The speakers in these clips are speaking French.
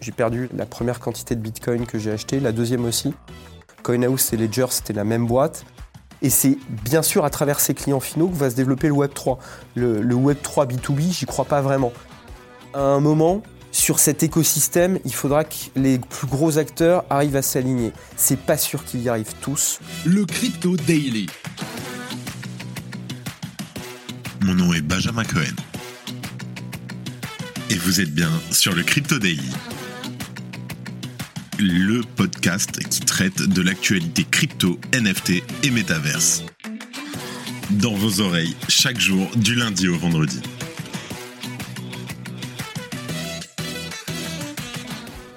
J'ai perdu la première quantité de Bitcoin que j'ai acheté, la deuxième aussi. CoinHouse et Ledger, c'était la même boîte. Et c'est bien sûr à travers ces clients finaux que va se développer le Web 3. Le, le Web 3 B2B, j'y crois pas vraiment. À un moment, sur cet écosystème, il faudra que les plus gros acteurs arrivent à s'aligner. C'est pas sûr qu'ils y arrivent tous. Le Crypto Daily. Mon nom est Benjamin Cohen. Et vous êtes bien sur le Crypto Daily. Le podcast qui traite de l'actualité crypto, NFT et métaverse. Dans vos oreilles, chaque jour, du lundi au vendredi.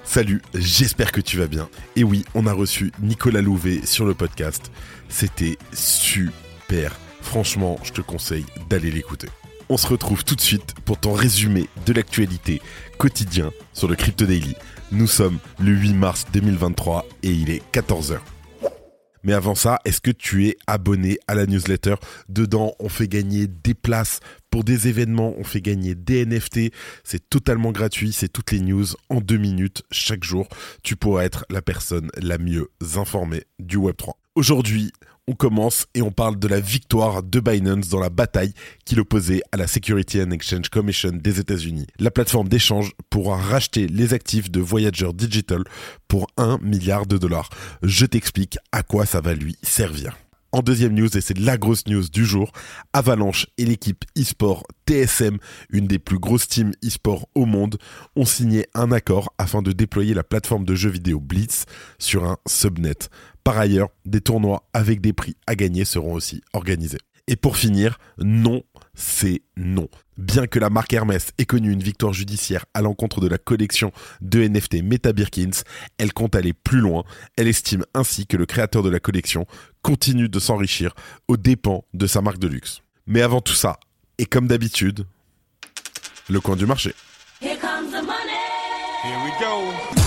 Salut, j'espère que tu vas bien. Et oui, on a reçu Nicolas Louvet sur le podcast. C'était super. Franchement, je te conseille d'aller l'écouter. On se retrouve tout de suite pour ton résumé de l'actualité quotidien sur le Crypto Daily. Nous sommes le 8 mars 2023 et il est 14h. Mais avant ça, est-ce que tu es abonné à la newsletter? Dedans, on fait gagner des places pour des événements, on fait gagner des NFT. C'est totalement gratuit, c'est toutes les news en deux minutes chaque jour. Tu pourras être la personne la mieux informée du Web3. Aujourd'hui, on commence et on parle de la victoire de Binance dans la bataille qu'il opposait à la Security and Exchange Commission des États-Unis. La plateforme d'échange pourra racheter les actifs de Voyager Digital pour 1 milliard de dollars. Je t'explique à quoi ça va lui servir. En deuxième news, et c'est la grosse news du jour, Avalanche et l'équipe eSport TSM, une des plus grosses teams eSport au monde, ont signé un accord afin de déployer la plateforme de jeux vidéo Blitz sur un subnet. Par ailleurs, des tournois avec des prix à gagner seront aussi organisés. Et pour finir, non, c'est non. Bien que la marque Hermès ait connu une victoire judiciaire à l'encontre de la collection de NFT Meta Birkins, elle compte aller plus loin. Elle estime ainsi que le créateur de la collection continue de s'enrichir aux dépens de sa marque de luxe. Mais avant tout ça, et comme d'habitude, le coin du marché. Here comes the money. Here we go.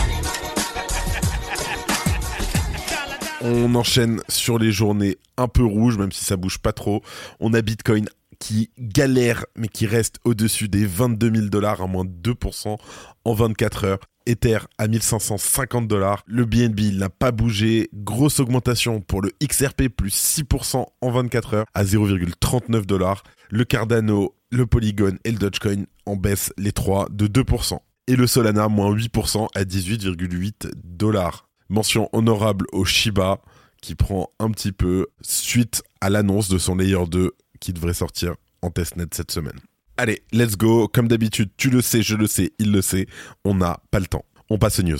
On enchaîne sur les journées un peu rouges, même si ça bouge pas trop. On a Bitcoin qui galère, mais qui reste au-dessus des 22 000 dollars, à moins de 2% en 24 heures. Ether à 1550 dollars. Le BNB n'a pas bougé. Grosse augmentation pour le XRP, plus 6% en 24 heures à 0,39 dollars. Le Cardano, le Polygon et le Dogecoin en baisse les trois de 2%. Et le Solana, moins 8% à 18,8 dollars. Mention honorable au Shiba qui prend un petit peu suite à l'annonce de son layer 2 qui devrait sortir en testnet cette semaine. Allez, let's go. Comme d'habitude, tu le sais, je le sais, il le sait. On n'a pas le temps. On passe aux news.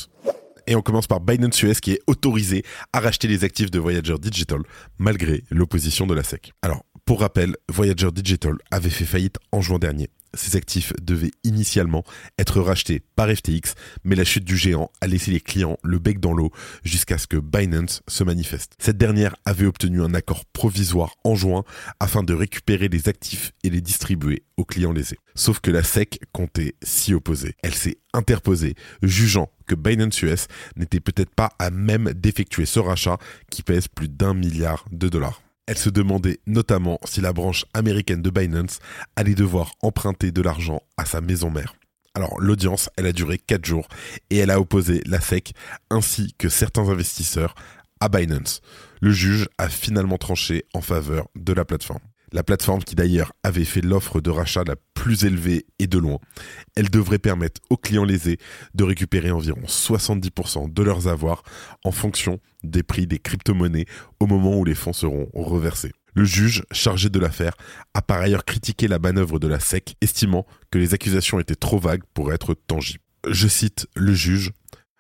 Et on commence par Binance US qui est autorisé à racheter les actifs de Voyager Digital malgré l'opposition de la SEC. Alors, pour rappel, Voyager Digital avait fait faillite en juin dernier ces actifs devaient initialement être rachetés par FTX, mais la chute du géant a laissé les clients le bec dans l'eau jusqu'à ce que Binance se manifeste. Cette dernière avait obtenu un accord provisoire en juin afin de récupérer les actifs et les distribuer aux clients lésés. Sauf que la SEC comptait s'y opposer. Elle s'est interposée, jugeant que Binance US n'était peut-être pas à même d'effectuer ce rachat qui pèse plus d'un milliard de dollars. Elle se demandait notamment si la branche américaine de Binance allait devoir emprunter de l'argent à sa maison mère. Alors l'audience, elle a duré 4 jours et elle a opposé la SEC ainsi que certains investisseurs à Binance. Le juge a finalement tranché en faveur de la plateforme. La plateforme qui d'ailleurs avait fait l'offre de rachat la plus élevée et de loin. Elle devrait permettre aux clients lésés de récupérer environ 70% de leurs avoirs en fonction des prix des crypto-monnaies au moment où les fonds seront reversés. Le juge chargé de l'affaire a par ailleurs critiqué la manœuvre de la SEC, estimant que les accusations étaient trop vagues pour être tangibles. Je cite le juge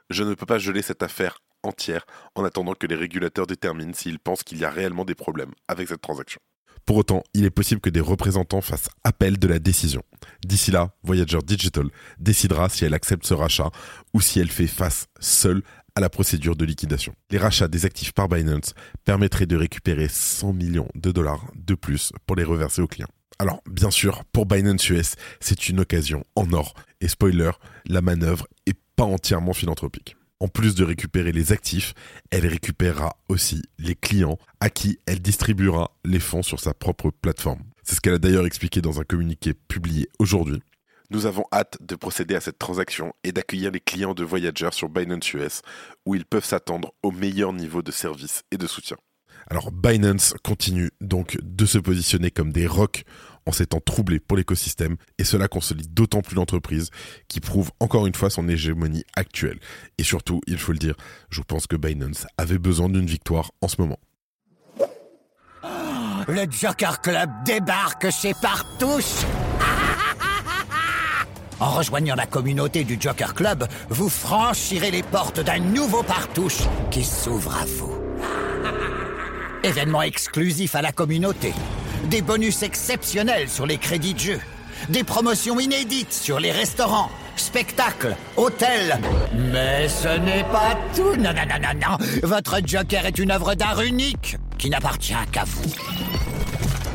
Je ne peux pas geler cette affaire entière en attendant que les régulateurs déterminent s'ils pensent qu'il y a réellement des problèmes avec cette transaction. Pour autant, il est possible que des représentants fassent appel de la décision. D'ici là, Voyager Digital décidera si elle accepte ce rachat ou si elle fait face seule à la procédure de liquidation. Les rachats des actifs par Binance permettraient de récupérer 100 millions de dollars de plus pour les reverser aux clients. Alors, bien sûr, pour Binance US, c'est une occasion en or. Et spoiler, la manœuvre est pas entièrement philanthropique. En plus de récupérer les actifs, elle récupérera aussi les clients à qui elle distribuera les fonds sur sa propre plateforme. C'est ce qu'elle a d'ailleurs expliqué dans un communiqué publié aujourd'hui. Nous avons hâte de procéder à cette transaction et d'accueillir les clients de Voyager sur Binance US, où ils peuvent s'attendre au meilleur niveau de service et de soutien. Alors Binance continue donc de se positionner comme des rocks en ces temps troublés pour l'écosystème, et cela consolide d'autant plus l'entreprise qui prouve encore une fois son hégémonie actuelle. Et surtout, il faut le dire, je pense que Binance avait besoin d'une victoire en ce moment. Le Joker Club débarque chez Partouche En rejoignant la communauté du Joker Club, vous franchirez les portes d'un nouveau Partouche qui s'ouvre à vous. Événement exclusif à la communauté, des bonus exceptionnels sur les crédits de jeu, des promotions inédites sur les restaurants, spectacles, hôtels. Mais ce n'est pas tout. Non, non, non, non, non. Votre Joker est une œuvre d'art unique qui n'appartient qu'à vous.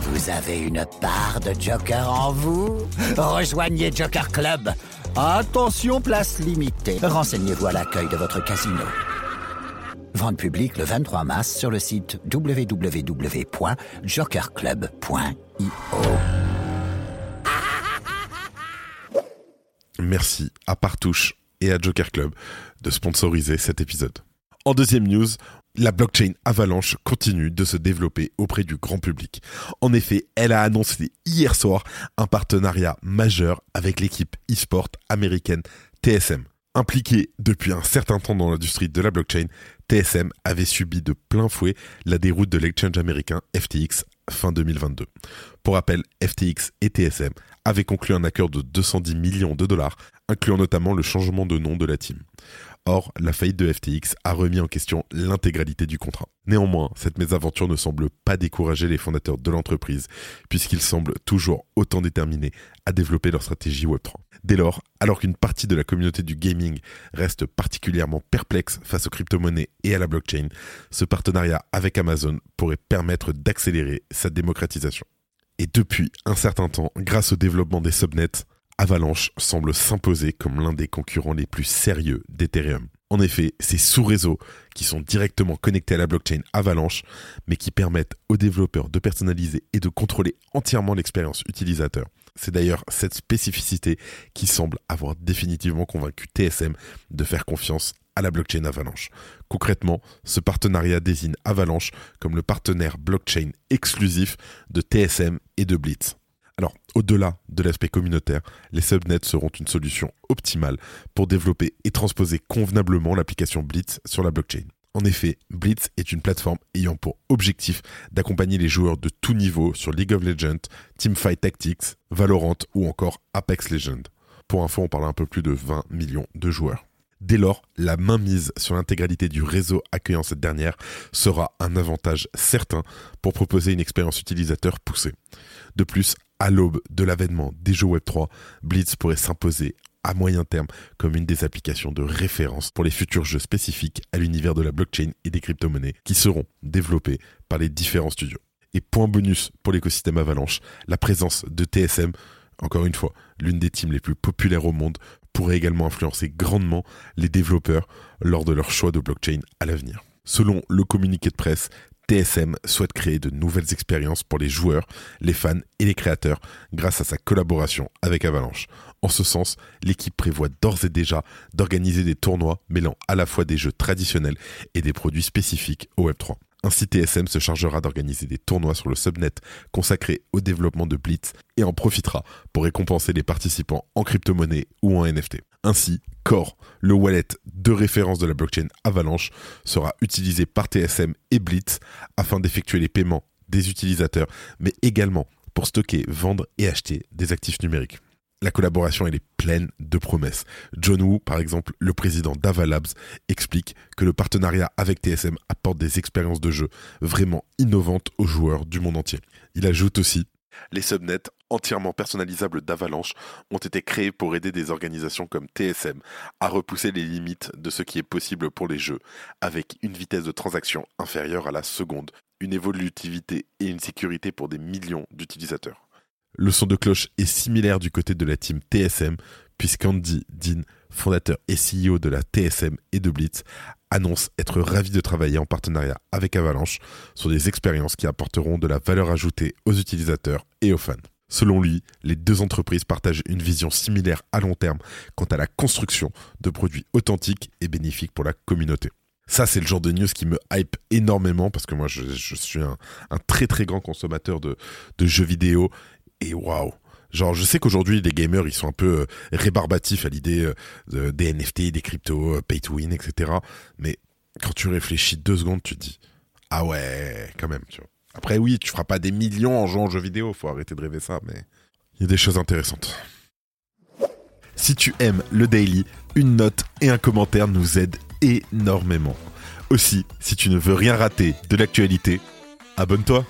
Vous avez une part de Joker en vous Rejoignez Joker Club. Attention, place limitée. Renseignez-vous à l'accueil de votre casino. Vente publique le 23 mars sur le site www.jokerclub.io. Merci à Partouche et à Joker Club de sponsoriser cet épisode. En deuxième news, la blockchain Avalanche continue de se développer auprès du grand public. En effet, elle a annoncé hier soir un partenariat majeur avec l'équipe e-sport américaine TSM. Impliquée depuis un certain temps dans l'industrie de la blockchain, TSM avait subi de plein fouet la déroute de l'exchange américain FTX fin 2022. Pour rappel, FTX et TSM avaient conclu un accord de 210 millions de dollars, incluant notamment le changement de nom de la team. Or, la faillite de FTX a remis en question l'intégralité du contrat. Néanmoins, cette mésaventure ne semble pas décourager les fondateurs de l'entreprise, puisqu'ils semblent toujours autant déterminés à développer leur stratégie Web3. Dès lors, alors qu'une partie de la communauté du gaming reste particulièrement perplexe face aux crypto-monnaies et à la blockchain, ce partenariat avec Amazon pourrait permettre d'accélérer sa démocratisation. Et depuis un certain temps, grâce au développement des subnets, Avalanche semble s'imposer comme l'un des concurrents les plus sérieux d'Ethereum. En effet, ces sous-réseaux qui sont directement connectés à la blockchain Avalanche, mais qui permettent aux développeurs de personnaliser et de contrôler entièrement l'expérience utilisateur. C'est d'ailleurs cette spécificité qui semble avoir définitivement convaincu TSM de faire confiance à la blockchain Avalanche. Concrètement, ce partenariat désigne Avalanche comme le partenaire blockchain exclusif de TSM et de Blitz. Alors, au-delà de l'aspect communautaire, les subnets seront une solution optimale pour développer et transposer convenablement l'application Blitz sur la blockchain. En effet, Blitz est une plateforme ayant pour objectif d'accompagner les joueurs de tout niveau sur League of Legends, Teamfight Tactics, Valorant ou encore Apex Legends. Pour info, on parle un peu plus de 20 millions de joueurs. Dès lors, la mainmise sur l'intégralité du réseau accueillant cette dernière sera un avantage certain pour proposer une expérience utilisateur poussée. De plus, à l'aube de l'avènement des jeux Web3, Blitz pourrait s'imposer à moyen terme comme une des applications de référence pour les futurs jeux spécifiques à l'univers de la blockchain et des crypto-monnaies qui seront développés par les différents studios. Et point bonus pour l'écosystème Avalanche, la présence de TSM, encore une fois, l'une des teams les plus populaires au monde, pourrait également influencer grandement les développeurs lors de leur choix de blockchain à l'avenir. Selon le communiqué de presse, TSM souhaite créer de nouvelles expériences pour les joueurs, les fans et les créateurs grâce à sa collaboration avec Avalanche. En ce sens, l'équipe prévoit d'ores et déjà d'organiser des tournois mêlant à la fois des jeux traditionnels et des produits spécifiques au Web3. Ainsi, TSM se chargera d'organiser des tournois sur le subnet consacrés au développement de Blitz et en profitera pour récompenser les participants en crypto-monnaie ou en NFT. Ainsi, Core, le wallet de référence de la blockchain Avalanche, sera utilisé par TSM et Blitz afin d'effectuer les paiements des utilisateurs, mais également pour stocker, vendre et acheter des actifs numériques la collaboration est pleine de promesses. John Woo, par exemple, le président d'Avalabs, explique que le partenariat avec TSM apporte des expériences de jeu vraiment innovantes aux joueurs du monde entier. Il ajoute aussi les subnets entièrement personnalisables d'Avalanche ont été créés pour aider des organisations comme TSM à repousser les limites de ce qui est possible pour les jeux, avec une vitesse de transaction inférieure à la seconde, une évolutivité et une sécurité pour des millions d'utilisateurs. Le son de cloche est similaire du côté de la team TSM, puisqu'Andy Dean, fondateur et CEO de la TSM et de Blitz, annonce être ravi de travailler en partenariat avec Avalanche sur des expériences qui apporteront de la valeur ajoutée aux utilisateurs et aux fans. Selon lui, les deux entreprises partagent une vision similaire à long terme quant à la construction de produits authentiques et bénéfiques pour la communauté. Ça, c'est le genre de news qui me hype énormément parce que moi, je, suis un, très très grand consommateur de, jeux vidéo et waouh! Genre, je sais qu'aujourd'hui, les gamers, ils sont un peu euh, rébarbatifs à l'idée euh, des NFT, des cryptos, euh, pay to win, etc. Mais quand tu réfléchis deux secondes, tu te dis, ah ouais, quand même, tu vois. Après, oui, tu feras pas des millions en jouant aux jeux vidéo, faut arrêter de rêver ça, mais il y a des choses intéressantes. Si tu aimes le daily, une note et un commentaire nous aident énormément. Aussi, si tu ne veux rien rater de l'actualité, abonne-toi.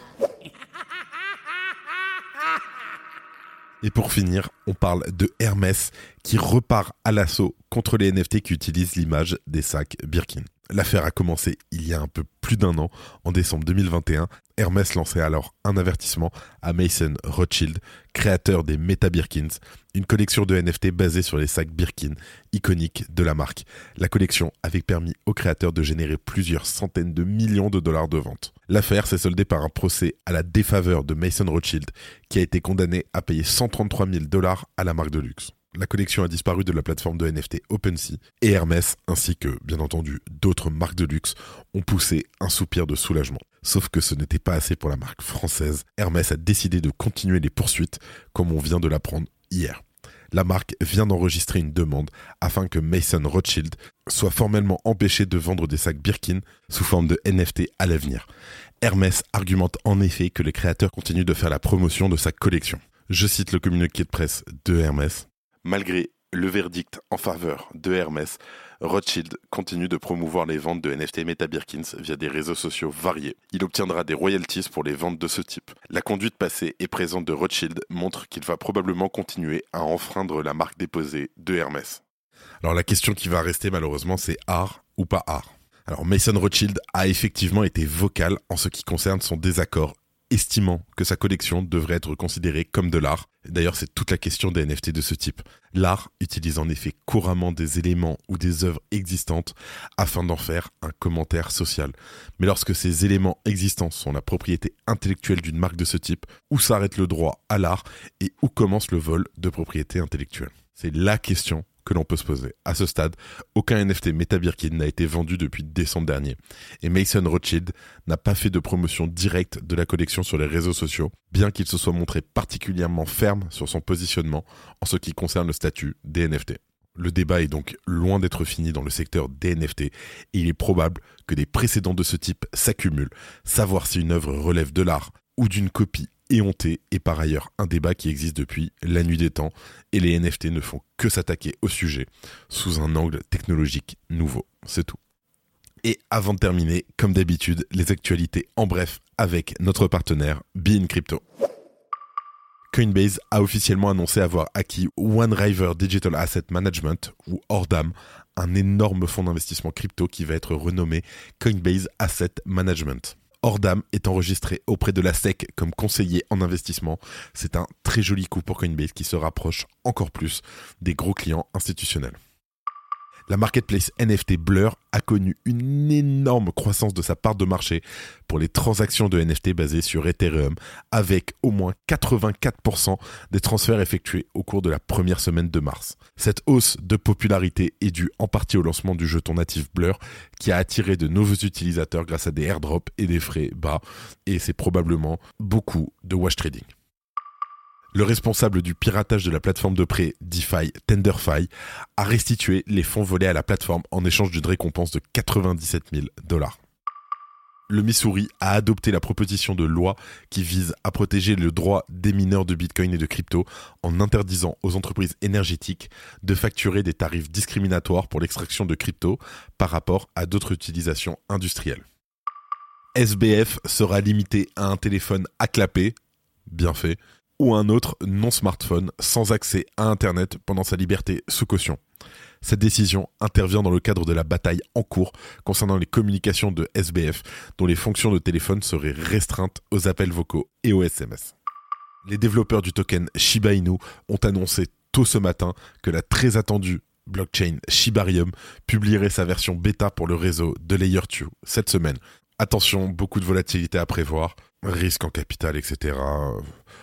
Et pour finir, on parle de Hermès qui repart à l'assaut contre les NFT qui utilisent l'image des sacs Birkin. L'affaire a commencé il y a un peu plus d'un an, en décembre 2021. Hermès lançait alors un avertissement à Mason Rothschild, créateur des Meta Birkins, une collection de NFT basée sur les sacs Birkin, iconiques de la marque. La collection avait permis au créateur de générer plusieurs centaines de millions de dollars de vente. L'affaire s'est soldée par un procès à la défaveur de Mason Rothschild, qui a été condamné à payer 133 000 dollars à la marque de luxe la collection a disparu de la plateforme de NFT OpenSea et Hermès, ainsi que, bien entendu, d'autres marques de luxe, ont poussé un soupir de soulagement. Sauf que ce n'était pas assez pour la marque française. Hermès a décidé de continuer les poursuites, comme on vient de l'apprendre hier. La marque vient d'enregistrer une demande afin que Mason Rothschild soit formellement empêché de vendre des sacs Birkin sous forme de NFT à l'avenir. Hermès argumente en effet que les créateurs continuent de faire la promotion de sa collection. Je cite le communiqué de presse de Hermès. Malgré le verdict en faveur de Hermès, Rothschild continue de promouvoir les ventes de NFT Meta Birkins via des réseaux sociaux variés. Il obtiendra des royalties pour les ventes de ce type. La conduite passée et présente de Rothschild montre qu'il va probablement continuer à enfreindre la marque déposée de Hermès. Alors la question qui va rester malheureusement c'est art ou pas art? Alors Mason Rothschild a effectivement été vocal en ce qui concerne son désaccord estimant que sa collection devrait être considérée comme de l'art. D'ailleurs, c'est toute la question des NFT de ce type. L'art utilise en effet couramment des éléments ou des œuvres existantes afin d'en faire un commentaire social. Mais lorsque ces éléments existants sont la propriété intellectuelle d'une marque de ce type, où s'arrête le droit à l'art et où commence le vol de propriété intellectuelle? C'est la question que l'on peut se poser. À ce stade, aucun NFT Meta Birkin n'a été vendu depuis décembre dernier. Et Mason Rothschild n'a pas fait de promotion directe de la collection sur les réseaux sociaux, bien qu'il se soit montré particulièrement ferme sur son positionnement en ce qui concerne le statut des NFT. Le débat est donc loin d'être fini dans le secteur des NFT et il est probable que des précédents de ce type s'accumulent. Savoir si une œuvre relève de l'art ou d'une copie éhonté est par ailleurs un débat qui existe depuis la nuit des temps et les NFT ne font que s'attaquer au sujet sous un angle technologique nouveau. C'est tout. Et avant de terminer, comme d'habitude, les actualités en bref avec notre partenaire Bean Crypto. Coinbase a officiellement annoncé avoir acquis OneRiver Digital Asset Management ou ORDAM, un énorme fonds d'investissement crypto qui va être renommé Coinbase Asset Management. Ordam est enregistré auprès de la SEC comme conseiller en investissement. C'est un très joli coup pour Coinbase qui se rapproche encore plus des gros clients institutionnels. La marketplace NFT Blur a connu une énorme croissance de sa part de marché pour les transactions de NFT basées sur Ethereum, avec au moins 84% des transferts effectués au cours de la première semaine de mars. Cette hausse de popularité est due en partie au lancement du jeton natif Blur, qui a attiré de nouveaux utilisateurs grâce à des airdrops et des frais bas, et c'est probablement beaucoup de wash trading. Le responsable du piratage de la plateforme de prêt DeFi, TenderFi, a restitué les fonds volés à la plateforme en échange d'une récompense de 97 000 dollars. Le Missouri a adopté la proposition de loi qui vise à protéger le droit des mineurs de Bitcoin et de crypto en interdisant aux entreprises énergétiques de facturer des tarifs discriminatoires pour l'extraction de crypto par rapport à d'autres utilisations industrielles. SBF sera limité à un téléphone à clapper, bien fait, ou un autre non-smartphone sans accès à Internet pendant sa liberté sous caution. Cette décision intervient dans le cadre de la bataille en cours concernant les communications de SBF, dont les fonctions de téléphone seraient restreintes aux appels vocaux et aux SMS. Les développeurs du token Shiba Inu ont annoncé tôt ce matin que la très attendue blockchain Shibarium publierait sa version bêta pour le réseau de Layer 2 cette semaine, Attention, beaucoup de volatilité à prévoir, risque en capital, etc.